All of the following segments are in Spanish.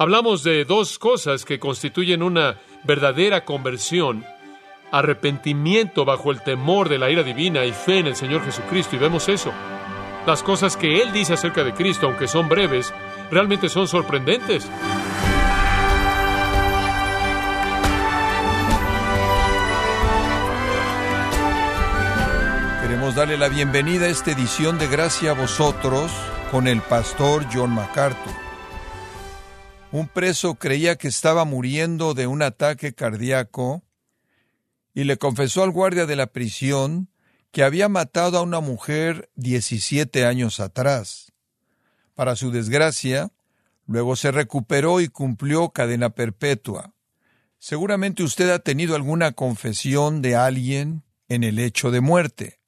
Hablamos de dos cosas que constituyen una verdadera conversión, arrepentimiento bajo el temor de la ira divina y fe en el Señor Jesucristo, y vemos eso. Las cosas que Él dice acerca de Cristo, aunque son breves, realmente son sorprendentes. Queremos darle la bienvenida a esta edición de Gracia a vosotros con el pastor John MacArthur. Un preso creía que estaba muriendo de un ataque cardíaco y le confesó al guardia de la prisión que había matado a una mujer 17 años atrás. Para su desgracia, luego se recuperó y cumplió cadena perpetua. Seguramente usted ha tenido alguna confesión de alguien en el hecho de muerte.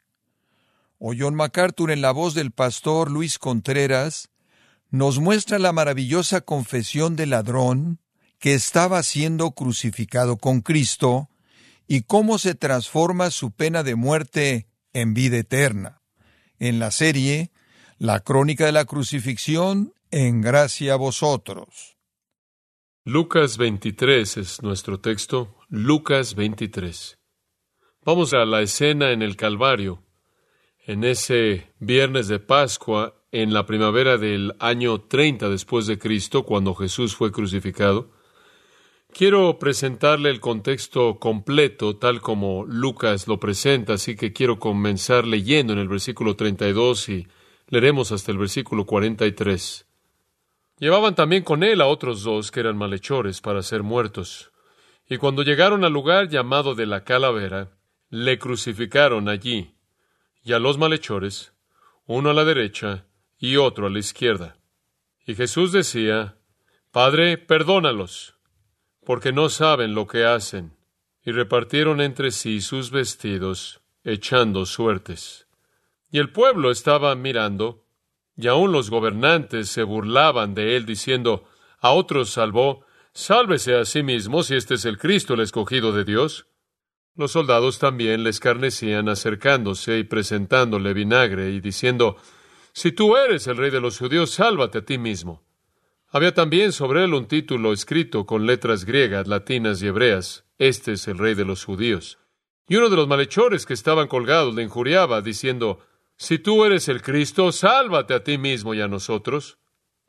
O John MacArthur en la voz del pastor Luis Contreras nos muestra la maravillosa confesión del ladrón que estaba siendo crucificado con Cristo y cómo se transforma su pena de muerte en vida eterna. En la serie La crónica de la crucifixión en gracia a vosotros. Lucas 23 es nuestro texto. Lucas 23. Vamos a la escena en el Calvario, en ese viernes de Pascua en la primavera del año 30 después de Cristo, cuando Jesús fue crucificado. Quiero presentarle el contexto completo tal como Lucas lo presenta, así que quiero comenzar leyendo en el versículo 32 y leeremos hasta el versículo 43. Llevaban también con él a otros dos que eran malhechores para ser muertos. Y cuando llegaron al lugar llamado de la calavera, le crucificaron allí, y a los malhechores, uno a la derecha y otro a la izquierda. Y Jesús decía, Padre, perdónalos, porque no saben lo que hacen. Y repartieron entre sí sus vestidos, echando suertes. Y el pueblo estaba mirando, y aun los gobernantes se burlaban de él, diciendo, A otros salvó, sálvese a sí mismo si este es el Cristo, el escogido de Dios. Los soldados también le escarnecían acercándose y presentándole vinagre y diciendo, si tú eres el rey de los judíos, sálvate a ti mismo. Había también sobre él un título escrito con letras griegas, latinas y hebreas. Este es el rey de los judíos. Y uno de los malhechores que estaban colgados le injuriaba, diciendo, Si tú eres el Cristo, sálvate a ti mismo y a nosotros.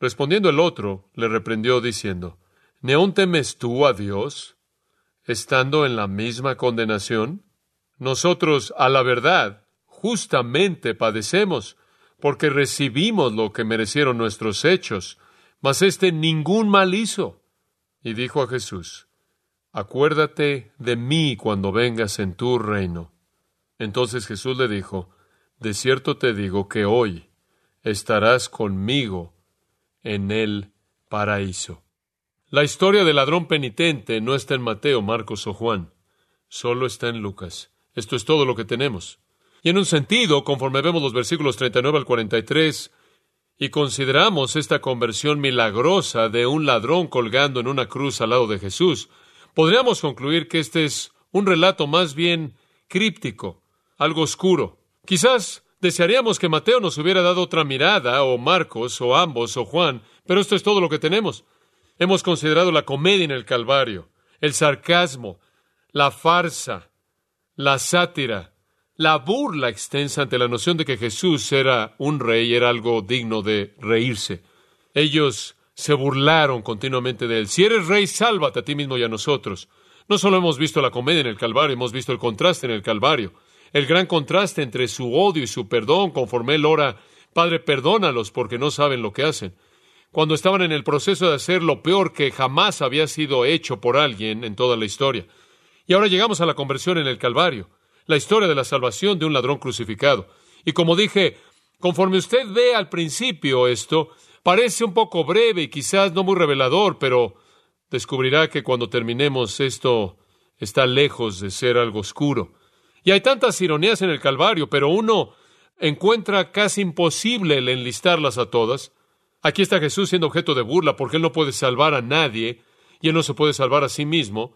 Respondiendo el otro, le reprendió, diciendo, ¿Ni aún temes tú a Dios, estando en la misma condenación? Nosotros, a la verdad, justamente padecemos, porque recibimos lo que merecieron nuestros hechos, mas éste ningún mal hizo. Y dijo a Jesús, Acuérdate de mí cuando vengas en tu reino. Entonces Jesús le dijo, De cierto te digo que hoy estarás conmigo en el paraíso. La historia del ladrón penitente no está en Mateo, Marcos o Juan, solo está en Lucas. Esto es todo lo que tenemos. Y en un sentido, conforme vemos los versículos 39 al 43, y consideramos esta conversión milagrosa de un ladrón colgando en una cruz al lado de Jesús, podríamos concluir que este es un relato más bien críptico, algo oscuro. Quizás desearíamos que Mateo nos hubiera dado otra mirada, o Marcos, o ambos, o Juan, pero esto es todo lo que tenemos. Hemos considerado la comedia en el Calvario, el sarcasmo, la farsa, la sátira, la burla extensa ante la noción de que Jesús era un rey era algo digno de reírse. Ellos se burlaron continuamente de él. Si eres rey, sálvate a ti mismo y a nosotros. No solo hemos visto la comedia en el Calvario, hemos visto el contraste en el Calvario, el gran contraste entre su odio y su perdón, conforme él ora, Padre, perdónalos porque no saben lo que hacen. Cuando estaban en el proceso de hacer lo peor que jamás había sido hecho por alguien en toda la historia. Y ahora llegamos a la conversión en el Calvario la historia de la salvación de un ladrón crucificado. Y como dije, conforme usted ve al principio esto, parece un poco breve y quizás no muy revelador, pero descubrirá que cuando terminemos esto está lejos de ser algo oscuro. Y hay tantas ironías en el Calvario, pero uno encuentra casi imposible el enlistarlas a todas. Aquí está Jesús siendo objeto de burla porque él no puede salvar a nadie y él no se puede salvar a sí mismo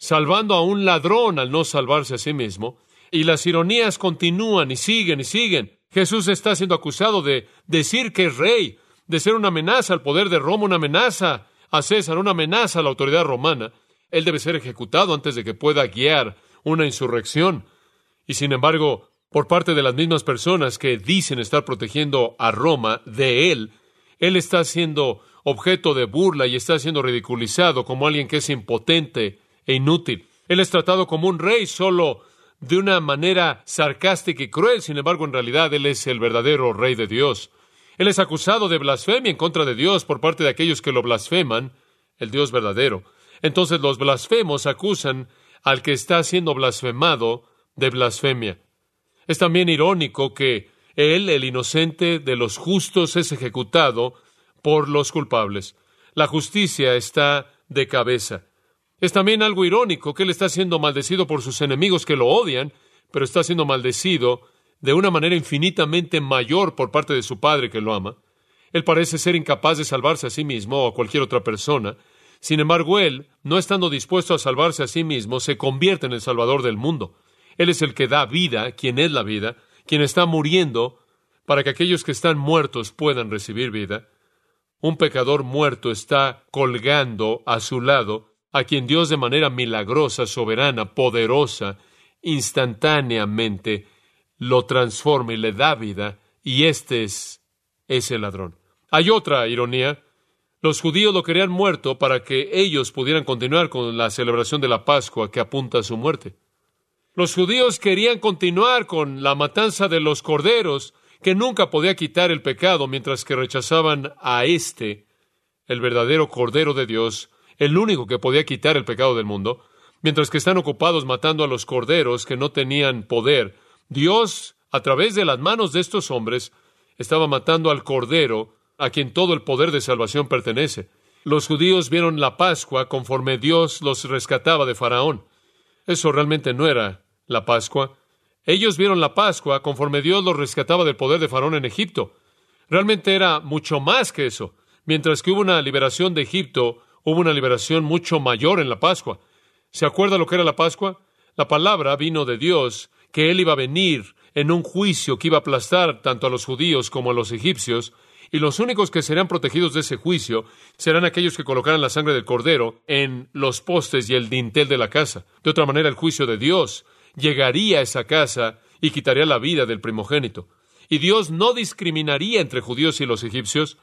salvando a un ladrón al no salvarse a sí mismo, y las ironías continúan y siguen y siguen. Jesús está siendo acusado de decir que es rey, de ser una amenaza al poder de Roma, una amenaza a César, una amenaza a la autoridad romana, él debe ser ejecutado antes de que pueda guiar una insurrección. Y sin embargo, por parte de las mismas personas que dicen estar protegiendo a Roma de él, él está siendo objeto de burla y está siendo ridiculizado como alguien que es impotente e inútil. Él es tratado como un rey solo de una manera sarcástica y cruel, sin embargo, en realidad él es el verdadero rey de Dios. Él es acusado de blasfemia en contra de Dios por parte de aquellos que lo blasfeman, el Dios verdadero. Entonces los blasfemos acusan al que está siendo blasfemado de blasfemia. Es también irónico que él, el inocente de los justos, es ejecutado por los culpables. La justicia está de cabeza. Es también algo irónico que él está siendo maldecido por sus enemigos que lo odian, pero está siendo maldecido de una manera infinitamente mayor por parte de su Padre que lo ama. Él parece ser incapaz de salvarse a sí mismo o a cualquier otra persona. Sin embargo, él, no estando dispuesto a salvarse a sí mismo, se convierte en el Salvador del mundo. Él es el que da vida, quien es la vida, quien está muriendo para que aquellos que están muertos puedan recibir vida. Un pecador muerto está colgando a su lado a quien Dios de manera milagrosa, soberana, poderosa, instantáneamente lo transforma y le da vida, y este es ese ladrón. Hay otra ironía. Los judíos lo querían muerto para que ellos pudieran continuar con la celebración de la Pascua que apunta a su muerte. Los judíos querían continuar con la matanza de los corderos que nunca podía quitar el pecado, mientras que rechazaban a este, el verdadero Cordero de Dios, el único que podía quitar el pecado del mundo, mientras que están ocupados matando a los corderos que no tenían poder. Dios, a través de las manos de estos hombres, estaba matando al cordero a quien todo el poder de salvación pertenece. Los judíos vieron la Pascua conforme Dios los rescataba de Faraón. Eso realmente no era la Pascua. Ellos vieron la Pascua conforme Dios los rescataba del poder de Faraón en Egipto. Realmente era mucho más que eso. Mientras que hubo una liberación de Egipto, hubo una liberación mucho mayor en la Pascua. ¿Se acuerda lo que era la Pascua? La palabra vino de Dios, que Él iba a venir en un juicio que iba a aplastar tanto a los judíos como a los egipcios, y los únicos que serán protegidos de ese juicio serán aquellos que colocaran la sangre del cordero en los postes y el dintel de la casa. De otra manera, el juicio de Dios llegaría a esa casa y quitaría la vida del primogénito. Y Dios no discriminaría entre judíos y los egipcios.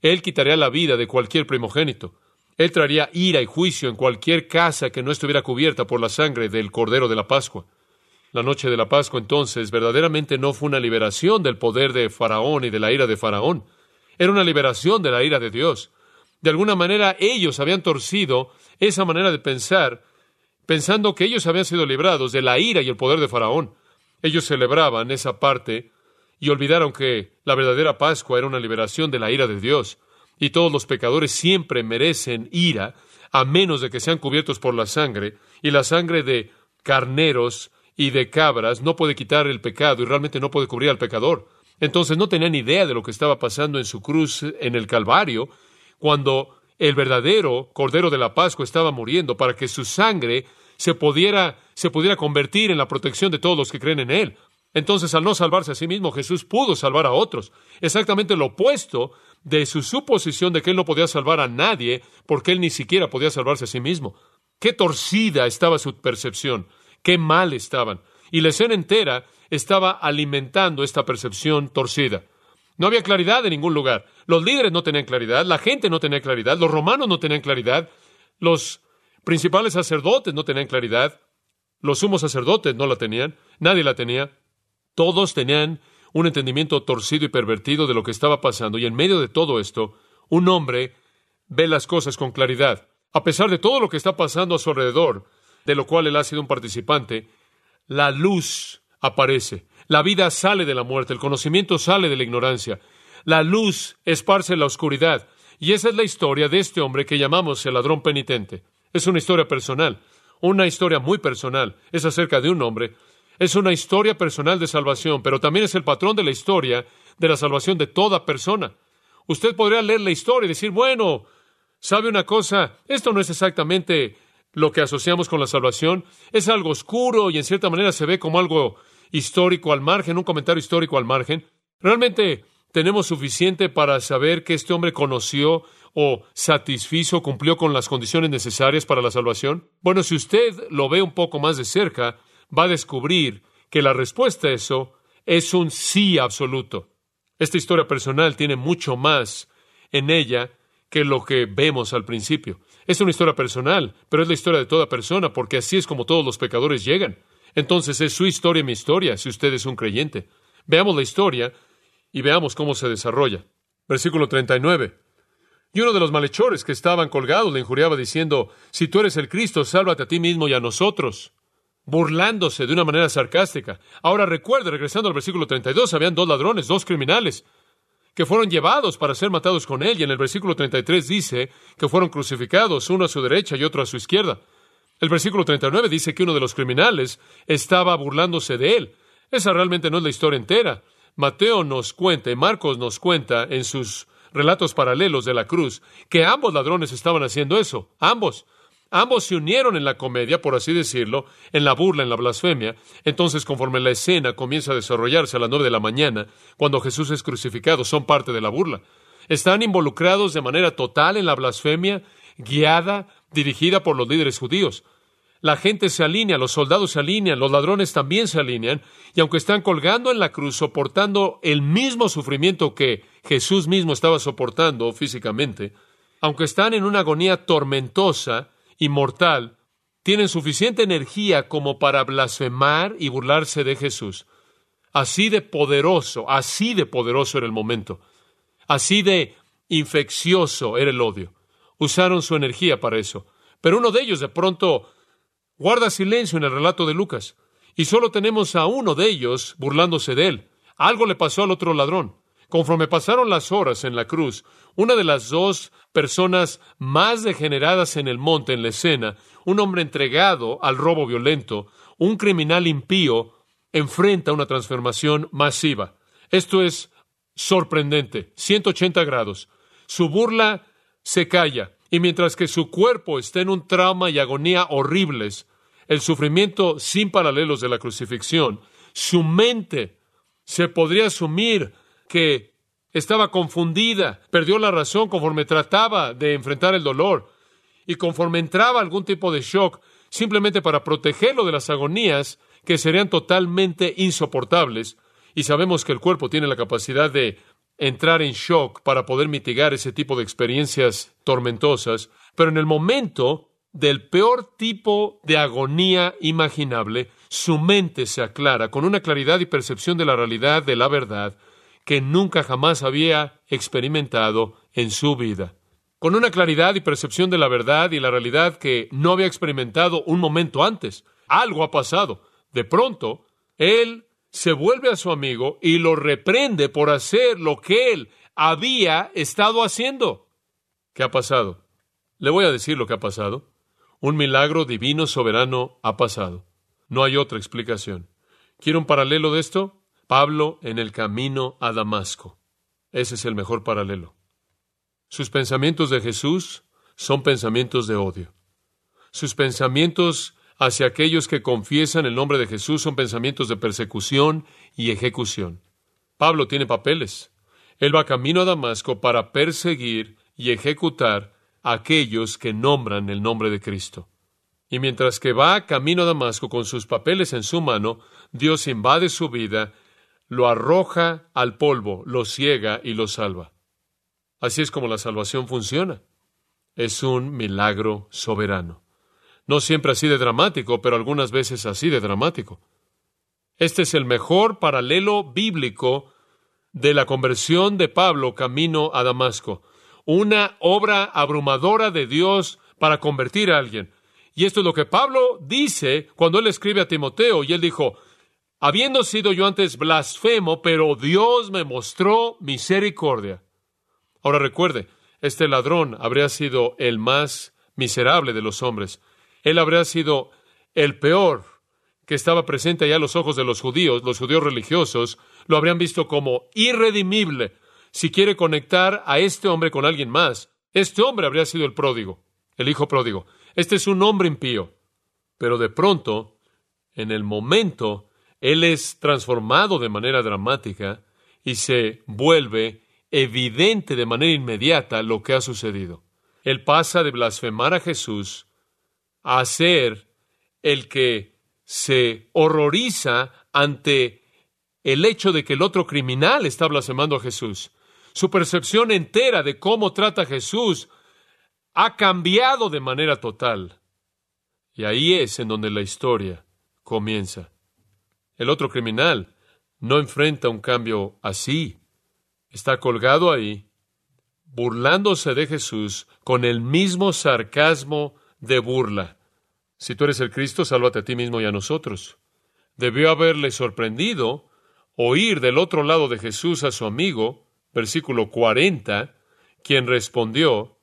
Él quitaría la vida de cualquier primogénito. Él traería ira y juicio en cualquier casa que no estuviera cubierta por la sangre del Cordero de la Pascua. La noche de la Pascua entonces verdaderamente no fue una liberación del poder de Faraón y de la ira de Faraón. Era una liberación de la ira de Dios. De alguna manera ellos habían torcido esa manera de pensar, pensando que ellos habían sido librados de la ira y el poder de Faraón. Ellos celebraban esa parte y olvidaron que la verdadera Pascua era una liberación de la ira de Dios y todos los pecadores siempre merecen ira, a menos de que sean cubiertos por la sangre, y la sangre de carneros y de cabras no puede quitar el pecado y realmente no puede cubrir al pecador. Entonces no tenían idea de lo que estaba pasando en su cruz en el Calvario, cuando el verdadero Cordero de la Pascua estaba muriendo para que su sangre se pudiera, se pudiera convertir en la protección de todos los que creen en Él. Entonces, al no salvarse a sí mismo, Jesús pudo salvar a otros. Exactamente lo opuesto de su suposición de que él no podía salvar a nadie porque él ni siquiera podía salvarse a sí mismo. Qué torcida estaba su percepción, qué mal estaban. Y la escena entera estaba alimentando esta percepción torcida. No había claridad en ningún lugar. Los líderes no tenían claridad, la gente no tenía claridad, los romanos no tenían claridad, los principales sacerdotes no tenían claridad, los sumos sacerdotes no la tenían, nadie la tenía. Todos tenían un entendimiento torcido y pervertido de lo que estaba pasando, y en medio de todo esto, un hombre ve las cosas con claridad. A pesar de todo lo que está pasando a su alrededor, de lo cual él ha sido un participante, la luz aparece. La vida sale de la muerte, el conocimiento sale de la ignorancia. La luz esparce la oscuridad. Y esa es la historia de este hombre que llamamos el ladrón penitente. Es una historia personal, una historia muy personal. Es acerca de un hombre es una historia personal de salvación, pero también es el patrón de la historia de la salvación de toda persona. Usted podría leer la historia y decir, bueno, ¿sabe una cosa? Esto no es exactamente lo que asociamos con la salvación. Es algo oscuro y en cierta manera se ve como algo histórico al margen, un comentario histórico al margen. Realmente tenemos suficiente para saber que este hombre conoció o satisfizo, cumplió con las condiciones necesarias para la salvación? Bueno, si usted lo ve un poco más de cerca, va a descubrir que la respuesta a eso es un sí absoluto. Esta historia personal tiene mucho más en ella que lo que vemos al principio. Es una historia personal, pero es la historia de toda persona, porque así es como todos los pecadores llegan. Entonces es su historia y mi historia, si usted es un creyente. Veamos la historia y veamos cómo se desarrolla. Versículo 39. Y uno de los malhechores que estaban colgados le injuriaba diciendo, Si tú eres el Cristo, sálvate a ti mismo y a nosotros, burlándose de una manera sarcástica. Ahora recuerde, regresando al versículo 32, habían dos ladrones, dos criminales, que fueron llevados para ser matados con él, y en el versículo 33 dice que fueron crucificados, uno a su derecha y otro a su izquierda. El versículo 39 dice que uno de los criminales estaba burlándose de él. Esa realmente no es la historia entera. Mateo nos cuenta y Marcos nos cuenta en sus relatos paralelos de la cruz que ambos ladrones estaban haciendo eso, ambos. Ambos se unieron en la comedia, por así decirlo, en la burla, en la blasfemia. Entonces, conforme la escena comienza a desarrollarse a las nueve de la mañana, cuando Jesús es crucificado, son parte de la burla. Están involucrados de manera total en la blasfemia, guiada, dirigida por los líderes judíos. La gente se alinea, los soldados se alinean, los ladrones también se alinean, y aunque están colgando en la cruz, soportando el mismo sufrimiento que Jesús mismo estaba soportando físicamente, aunque están en una agonía tormentosa, inmortal, tienen suficiente energía como para blasfemar y burlarse de Jesús. Así de poderoso, así de poderoso era el momento. Así de infeccioso era el odio. Usaron su energía para eso. Pero uno de ellos de pronto guarda silencio en el relato de Lucas. Y solo tenemos a uno de ellos burlándose de él. Algo le pasó al otro ladrón. Conforme pasaron las horas en la cruz, una de las dos personas más degeneradas en el monte, en la escena, un hombre entregado al robo violento, un criminal impío, enfrenta una transformación masiva. Esto es sorprendente, 180 grados. Su burla se calla, y mientras que su cuerpo está en un trauma y agonía horribles, el sufrimiento sin paralelos de la crucifixión, su mente se podría asumir que estaba confundida, perdió la razón conforme trataba de enfrentar el dolor. Y conforme entraba algún tipo de shock, simplemente para protegerlo de las agonías que serían totalmente insoportables. Y sabemos que el cuerpo tiene la capacidad de entrar en shock para poder mitigar ese tipo de experiencias tormentosas, pero en el momento del peor tipo de agonía imaginable, su mente se aclara con una claridad y percepción de la realidad de la verdad que nunca jamás había experimentado en su vida. Con una claridad y percepción de la verdad y la realidad que no había experimentado un momento antes. Algo ha pasado. De pronto, él se vuelve a su amigo y lo reprende por hacer lo que él había estado haciendo. ¿Qué ha pasado? Le voy a decir lo que ha pasado. Un milagro divino soberano ha pasado. No hay otra explicación. ¿Quiere un paralelo de esto? Pablo en el camino a Damasco. Ese es el mejor paralelo. Sus pensamientos de Jesús son pensamientos de odio. Sus pensamientos hacia aquellos que confiesan el nombre de Jesús son pensamientos de persecución y ejecución. Pablo tiene papeles. Él va camino a Damasco para perseguir y ejecutar a aquellos que nombran el nombre de Cristo. Y mientras que va camino a Damasco con sus papeles en su mano, Dios invade su vida lo arroja al polvo, lo ciega y lo salva. Así es como la salvación funciona. Es un milagro soberano. No siempre así de dramático, pero algunas veces así de dramático. Este es el mejor paralelo bíblico de la conversión de Pablo camino a Damasco. Una obra abrumadora de Dios para convertir a alguien. Y esto es lo que Pablo dice cuando él escribe a Timoteo y él dijo, habiendo sido yo antes blasfemo, pero Dios me mostró misericordia. Ahora recuerde, este ladrón habría sido el más miserable de los hombres. Él habría sido el peor que estaba presente allá a los ojos de los judíos, los judíos religiosos, lo habrían visto como irredimible. Si quiere conectar a este hombre con alguien más, este hombre habría sido el pródigo, el hijo pródigo. Este es un hombre impío. Pero de pronto, en el momento él es transformado de manera dramática y se vuelve evidente de manera inmediata lo que ha sucedido. Él pasa de blasfemar a Jesús a ser el que se horroriza ante el hecho de que el otro criminal está blasfemando a Jesús. Su percepción entera de cómo trata a Jesús ha cambiado de manera total. Y ahí es en donde la historia comienza. El otro criminal no enfrenta un cambio así. Está colgado ahí, burlándose de Jesús con el mismo sarcasmo de burla. Si tú eres el Cristo, sálvate a ti mismo y a nosotros. Debió haberle sorprendido oír del otro lado de Jesús a su amigo, versículo 40, quien respondió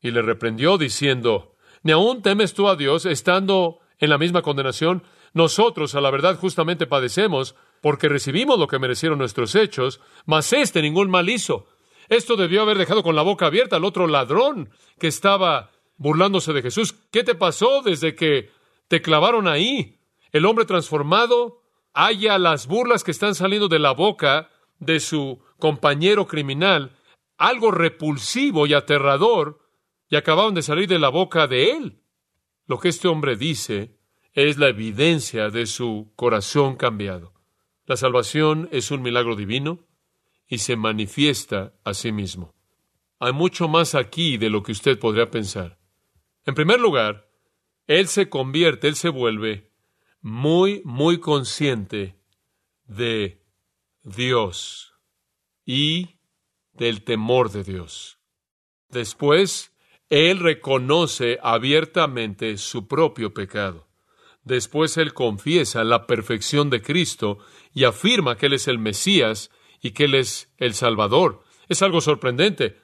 y le reprendió diciendo, ¿Ni aún temes tú a Dios estando en la misma condenación? Nosotros, a la verdad, justamente padecemos, porque recibimos lo que merecieron nuestros hechos, mas este ningún mal hizo. Esto debió haber dejado con la boca abierta al otro ladrón que estaba burlándose de Jesús. ¿Qué te pasó desde que te clavaron ahí? El hombre transformado halla las burlas que están saliendo de la boca de su compañero criminal, algo repulsivo y aterrador, y acababan de salir de la boca de él. Lo que este hombre dice es la evidencia de su corazón cambiado. La salvación es un milagro divino y se manifiesta a sí mismo. Hay mucho más aquí de lo que usted podría pensar. En primer lugar, Él se convierte, Él se vuelve muy, muy consciente de Dios y del temor de Dios. Después, Él reconoce abiertamente su propio pecado. Después Él confiesa la perfección de Cristo y afirma que Él es el Mesías y que Él es el Salvador. Es algo sorprendente.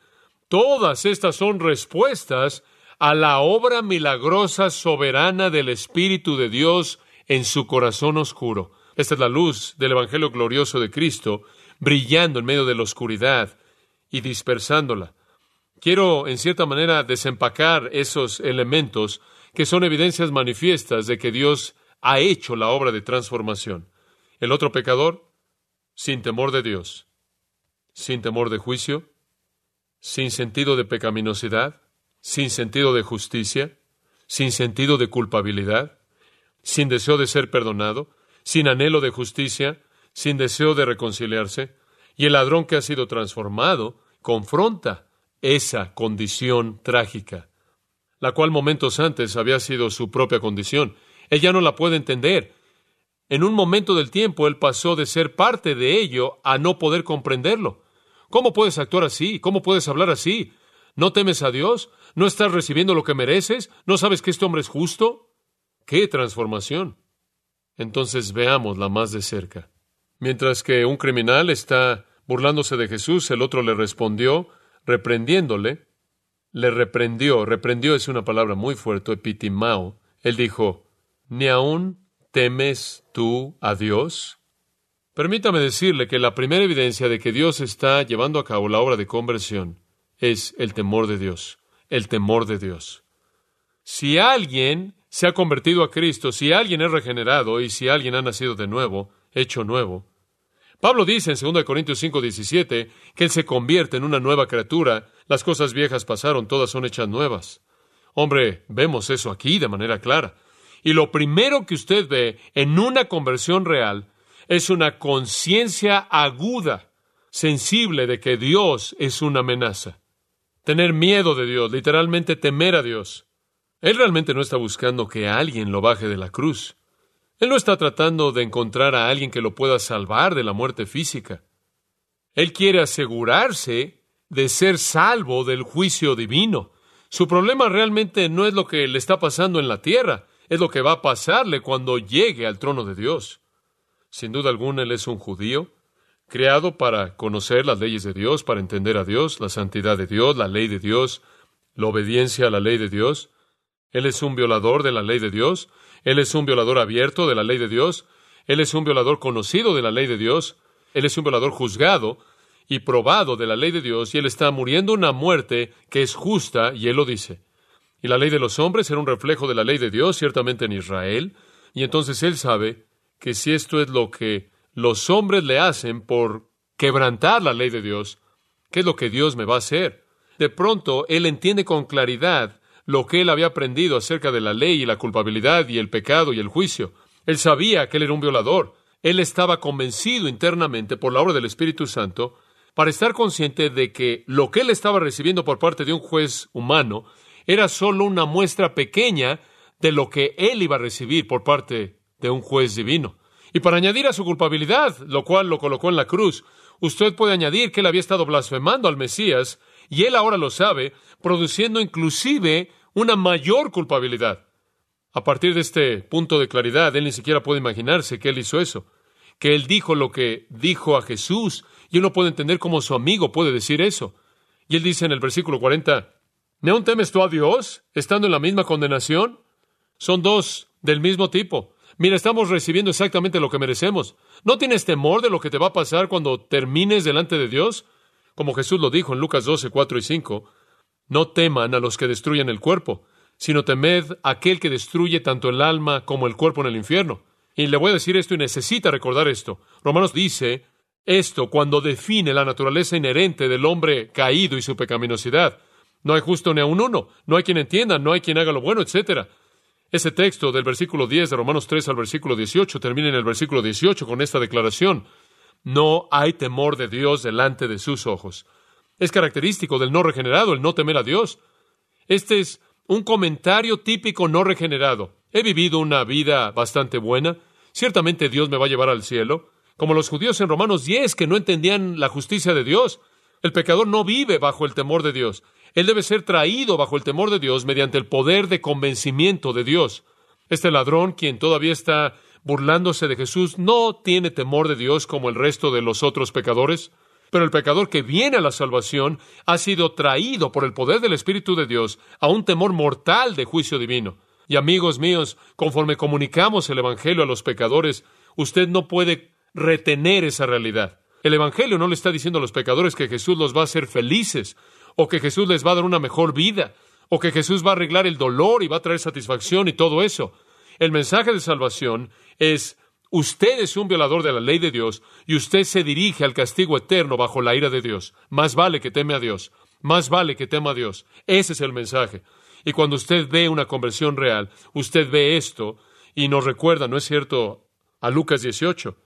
Todas estas son respuestas a la obra milagrosa soberana del Espíritu de Dios en su corazón oscuro. Esta es la luz del Evangelio glorioso de Cristo, brillando en medio de la oscuridad y dispersándola. Quiero, en cierta manera, desempacar esos elementos que son evidencias manifiestas de que Dios ha hecho la obra de transformación. El otro pecador, sin temor de Dios, sin temor de juicio, sin sentido de pecaminosidad, sin sentido de justicia, sin sentido de culpabilidad, sin deseo de ser perdonado, sin anhelo de justicia, sin deseo de reconciliarse, y el ladrón que ha sido transformado confronta esa condición trágica, la cual momentos antes había sido su propia condición. Él ya no la puede entender. En un momento del tiempo él pasó de ser parte de ello a no poder comprenderlo. ¿Cómo puedes actuar así? ¿Cómo puedes hablar así? ¿No temes a Dios? ¿No estás recibiendo lo que mereces? ¿No sabes que este hombre es justo? ¡Qué transformación! Entonces veámosla más de cerca. Mientras que un criminal está burlándose de Jesús, el otro le respondió, reprendiéndole. Le reprendió, reprendió es una palabra muy fuerte, epitimao. Él dijo, ¿ni aún temes tú a Dios? Permítame decirle que la primera evidencia de que Dios está llevando a cabo la obra de conversión es el temor de Dios el temor de Dios. Si alguien se ha convertido a Cristo, si alguien es regenerado y si alguien ha nacido de nuevo, hecho nuevo, Pablo dice en 2 Corintios 5, 17 que Él se convierte en una nueva criatura, las cosas viejas pasaron, todas son hechas nuevas. Hombre, vemos eso aquí de manera clara. Y lo primero que usted ve en una conversión real es una conciencia aguda, sensible de que Dios es una amenaza tener miedo de Dios, literalmente temer a Dios. Él realmente no está buscando que alguien lo baje de la cruz. Él no está tratando de encontrar a alguien que lo pueda salvar de la muerte física. Él quiere asegurarse de ser salvo del juicio divino. Su problema realmente no es lo que le está pasando en la tierra, es lo que va a pasarle cuando llegue al trono de Dios. Sin duda alguna, él es un judío, creado para conocer las leyes de Dios, para entender a Dios, la santidad de Dios, la ley de Dios, la obediencia a la ley de Dios. Él es un violador de la ley de Dios, Él es un violador abierto de la ley de Dios, Él es un violador conocido de la ley de Dios, Él es un violador juzgado y probado de la ley de Dios, y Él está muriendo una muerte que es justa, y Él lo dice. Y la ley de los hombres era un reflejo de la ley de Dios, ciertamente en Israel, y entonces Él sabe que si esto es lo que los hombres le hacen por quebrantar la ley de Dios, ¿Qué es lo que Dios me va a hacer? De pronto, él entiende con claridad lo que él había aprendido acerca de la ley y la culpabilidad y el pecado y el juicio. Él sabía que él era un violador. Él estaba convencido internamente por la obra del Espíritu Santo para estar consciente de que lo que él estaba recibiendo por parte de un juez humano era solo una muestra pequeña de lo que él iba a recibir por parte de un juez divino. Y para añadir a su culpabilidad, lo cual lo colocó en la cruz, usted puede añadir que él había estado blasfemando al Mesías, y él ahora lo sabe, produciendo inclusive una mayor culpabilidad. A partir de este punto de claridad, él ni siquiera puede imaginarse que él hizo eso, que él dijo lo que dijo a Jesús, y él no puede entender cómo su amigo puede decir eso. Y él dice en el versículo 40, ¿No aún temes tú a Dios, estando en la misma condenación? Son dos del mismo tipo. Mira, estamos recibiendo exactamente lo que merecemos. ¿No tienes temor de lo que te va a pasar cuando termines delante de Dios? Como Jesús lo dijo en Lucas 12, 4 y 5. No teman a los que destruyen el cuerpo, sino temed a aquel que destruye tanto el alma como el cuerpo en el infierno. Y le voy a decir esto y necesita recordar esto. Romanos dice esto cuando define la naturaleza inherente del hombre caído y su pecaminosidad. No hay justo ni a un uno, no hay quien entienda, no hay quien haga lo bueno, etcétera. Ese texto del versículo 10 de Romanos 3 al versículo 18 termina en el versículo 18 con esta declaración. No hay temor de Dios delante de sus ojos. Es característico del no regenerado el no temer a Dios. Este es un comentario típico no regenerado. He vivido una vida bastante buena. Ciertamente Dios me va a llevar al cielo. Como los judíos en Romanos 10 que no entendían la justicia de Dios. El pecador no vive bajo el temor de Dios. Él debe ser traído bajo el temor de Dios mediante el poder de convencimiento de Dios. Este ladrón, quien todavía está burlándose de Jesús, no tiene temor de Dios como el resto de los otros pecadores. Pero el pecador que viene a la salvación ha sido traído por el poder del Espíritu de Dios a un temor mortal de juicio divino. Y amigos míos, conforme comunicamos el Evangelio a los pecadores, usted no puede retener esa realidad. El Evangelio no le está diciendo a los pecadores que Jesús los va a hacer felices o que Jesús les va a dar una mejor vida, o que Jesús va a arreglar el dolor y va a traer satisfacción y todo eso. El mensaje de salvación es usted es un violador de la ley de Dios y usted se dirige al castigo eterno bajo la ira de Dios. Más vale que teme a Dios, más vale que tema a Dios. Ese es el mensaje. Y cuando usted ve una conversión real, usted ve esto y nos recuerda, ¿no es cierto?, a Lucas 18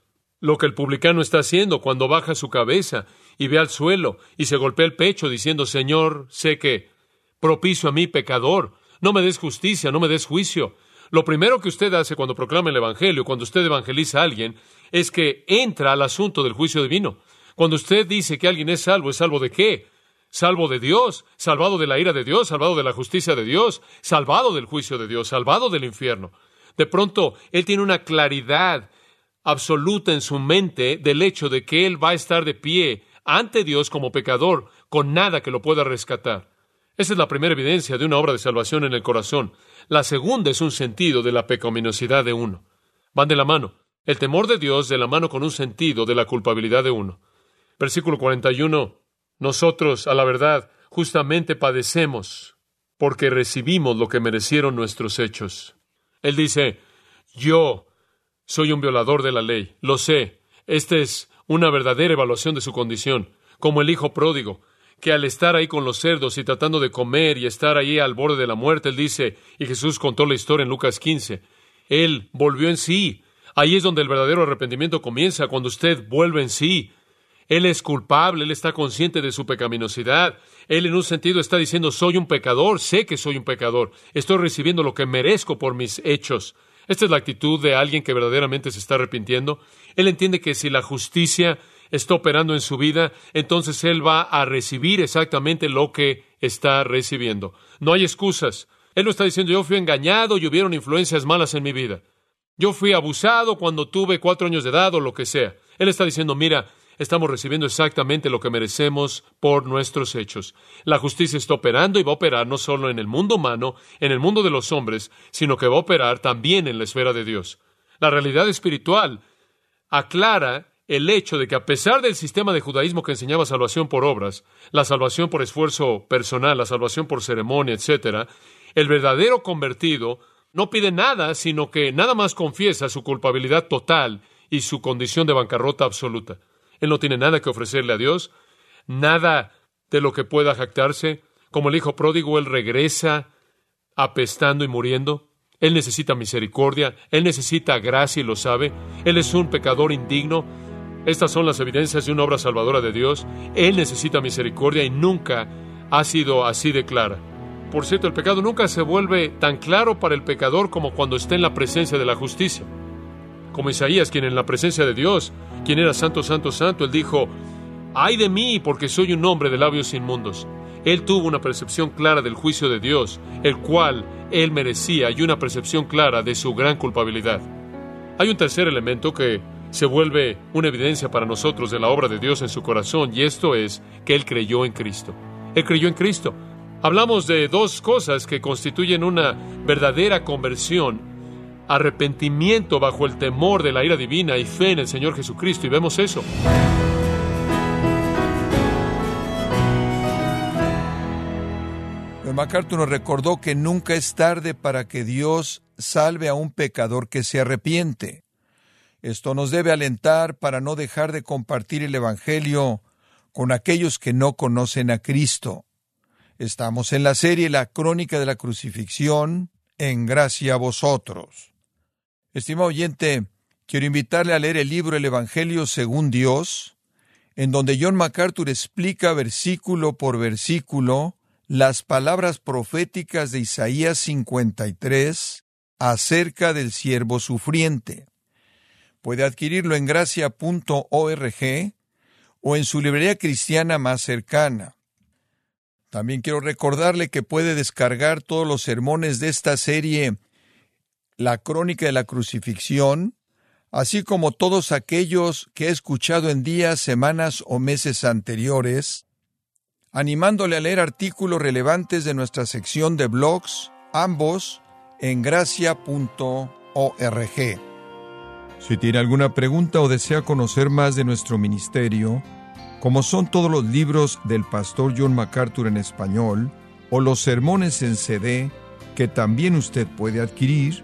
lo que el publicano está haciendo cuando baja su cabeza y ve al suelo y se golpea el pecho diciendo, Señor, sé que propicio a mí pecador, no me des justicia, no me des juicio. Lo primero que usted hace cuando proclama el Evangelio, cuando usted evangeliza a alguien, es que entra al asunto del juicio divino. Cuando usted dice que alguien es salvo, ¿es salvo de qué? Salvo de Dios, salvado de la ira de Dios, salvado de la justicia de Dios, salvado del juicio de Dios, salvado del infierno. De pronto, Él tiene una claridad absoluta en su mente del hecho de que él va a estar de pie ante Dios como pecador, con nada que lo pueda rescatar. Esa es la primera evidencia de una obra de salvación en el corazón. La segunda es un sentido de la pecaminosidad de uno. Van de la mano. El temor de Dios de la mano con un sentido de la culpabilidad de uno. Versículo 41. Nosotros, a la verdad, justamente padecemos porque recibimos lo que merecieron nuestros hechos. Él dice, yo soy un violador de la ley, lo sé. Esta es una verdadera evaluación de su condición, como el hijo pródigo, que al estar ahí con los cerdos y tratando de comer y estar ahí al borde de la muerte, él dice, y Jesús contó la historia en Lucas 15, él volvió en sí. Ahí es donde el verdadero arrepentimiento comienza, cuando usted vuelve en sí. Él es culpable, él está consciente de su pecaminosidad. Él en un sentido está diciendo, soy un pecador, sé que soy un pecador, estoy recibiendo lo que merezco por mis hechos. Esta es la actitud de alguien que verdaderamente se está arrepintiendo. Él entiende que si la justicia está operando en su vida, entonces él va a recibir exactamente lo que está recibiendo. No hay excusas. Él no está diciendo yo fui engañado y hubieron influencias malas en mi vida. Yo fui abusado cuando tuve cuatro años de edad o lo que sea. Él está diciendo, mira, estamos recibiendo exactamente lo que merecemos por nuestros hechos. La justicia está operando y va a operar no solo en el mundo humano, en el mundo de los hombres, sino que va a operar también en la esfera de Dios. La realidad espiritual aclara el hecho de que a pesar del sistema de judaísmo que enseñaba salvación por obras, la salvación por esfuerzo personal, la salvación por ceremonia, etc., el verdadero convertido no pide nada, sino que nada más confiesa su culpabilidad total y su condición de bancarrota absoluta. Él no tiene nada que ofrecerle a Dios, nada de lo que pueda jactarse. Como el hijo pródigo, él regresa apestando y muriendo. Él necesita misericordia, Él necesita gracia y lo sabe. Él es un pecador indigno. Estas son las evidencias de una obra salvadora de Dios. Él necesita misericordia y nunca ha sido así de clara. Por cierto, el pecado nunca se vuelve tan claro para el pecador como cuando está en la presencia de la justicia. Como Isaías, quien en la presencia de Dios, quien era santo, santo, santo, él dijo, ay de mí porque soy un hombre de labios inmundos. Él tuvo una percepción clara del juicio de Dios, el cual él merecía, y una percepción clara de su gran culpabilidad. Hay un tercer elemento que se vuelve una evidencia para nosotros de la obra de Dios en su corazón, y esto es que él creyó en Cristo. Él creyó en Cristo. Hablamos de dos cosas que constituyen una verdadera conversión, arrepentimiento bajo el temor de la ira divina y fe en el Señor Jesucristo, y vemos eso. MacArthur nos recordó que nunca es tarde para que Dios salve a un pecador que se arrepiente. Esto nos debe alentar para no dejar de compartir el Evangelio con aquellos que no conocen a Cristo. Estamos en la serie La Crónica de la Crucifixión, en gracia a vosotros. Estimado oyente, quiero invitarle a leer el libro El Evangelio según Dios, en donde John MacArthur explica versículo por versículo las palabras proféticas de Isaías 53 acerca del siervo sufriente. Puede adquirirlo en gracia.org o en su librería cristiana más cercana. También quiero recordarle que puede descargar todos los sermones de esta serie La Crónica de la Crucifixión, así como todos aquellos que he escuchado en días, semanas o meses anteriores, animándole a leer artículos relevantes de nuestra sección de blogs, ambos en gracia.org. Si tiene alguna pregunta o desea conocer más de nuestro ministerio, como son todos los libros del pastor John MacArthur en español o los sermones en CD que también usted puede adquirir,